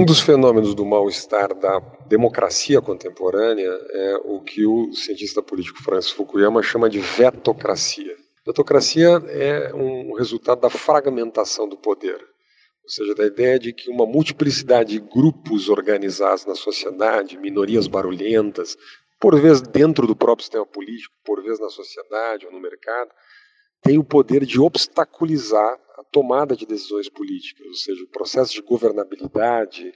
Um dos fenômenos do mal-estar da democracia contemporânea é o que o cientista político Francis Fukuyama chama de vetocracia. Vetocracia é um resultado da fragmentação do poder, ou seja, da ideia de que uma multiplicidade de grupos organizados na sociedade, minorias barulhentas, por vezes dentro do próprio sistema político, por vezes na sociedade ou no mercado, tem o poder de obstaculizar a tomada de decisões políticas, ou seja, o processo de governabilidade,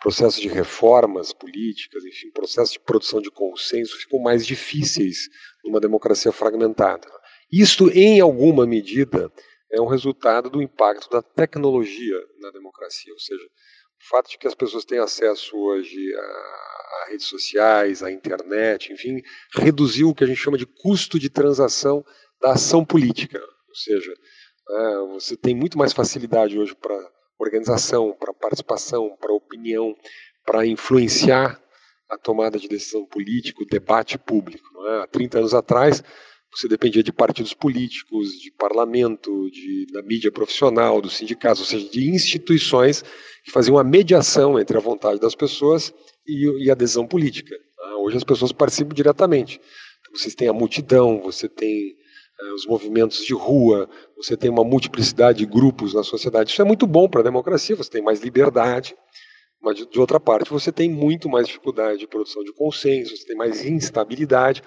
processo de reformas políticas, enfim, processo de produção de consenso ficam mais difíceis numa democracia fragmentada. Isto, em alguma medida, é um resultado do impacto da tecnologia na democracia, ou seja, o fato de que as pessoas têm acesso hoje a, a redes sociais, à internet, enfim, reduziu o que a gente chama de custo de transação da ação política. Ou seja, é, você tem muito mais facilidade hoje para organização, para participação, para opinião, para influenciar a tomada de decisão política, o debate público. É? Há 30 anos atrás, você dependia de partidos políticos, de parlamento, de, da mídia profissional, dos sindicatos, ou seja, de instituições que faziam a mediação entre a vontade das pessoas e, e a adesão política. Tá? Hoje as pessoas participam diretamente. Então, vocês têm a multidão, você tem os movimentos de rua, você tem uma multiplicidade de grupos na sociedade. Isso é muito bom para a democracia, você tem mais liberdade, mas de outra parte você tem muito mais dificuldade de produção de consenso, você tem mais instabilidade,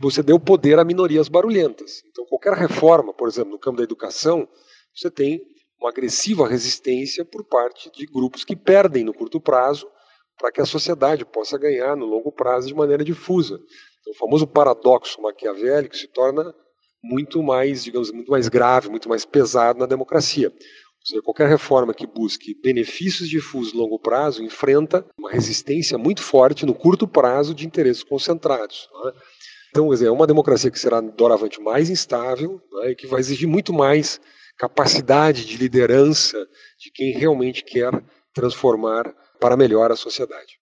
você deu poder a minorias barulhentas. Então qualquer reforma, por exemplo, no campo da educação, você tem uma agressiva resistência por parte de grupos que perdem no curto prazo para que a sociedade possa ganhar no longo prazo de maneira difusa. Então, o famoso paradoxo maquiavélico se torna muito mais, digamos, muito mais grave, muito mais pesado na democracia. Ou seja, qualquer reforma que busque benefícios difusos no longo prazo enfrenta uma resistência muito forte no curto prazo de interesses concentrados. É? Então, é uma democracia que será doravante mais instável é? e que vai exigir muito mais capacidade de liderança de quem realmente quer transformar para melhor a sociedade.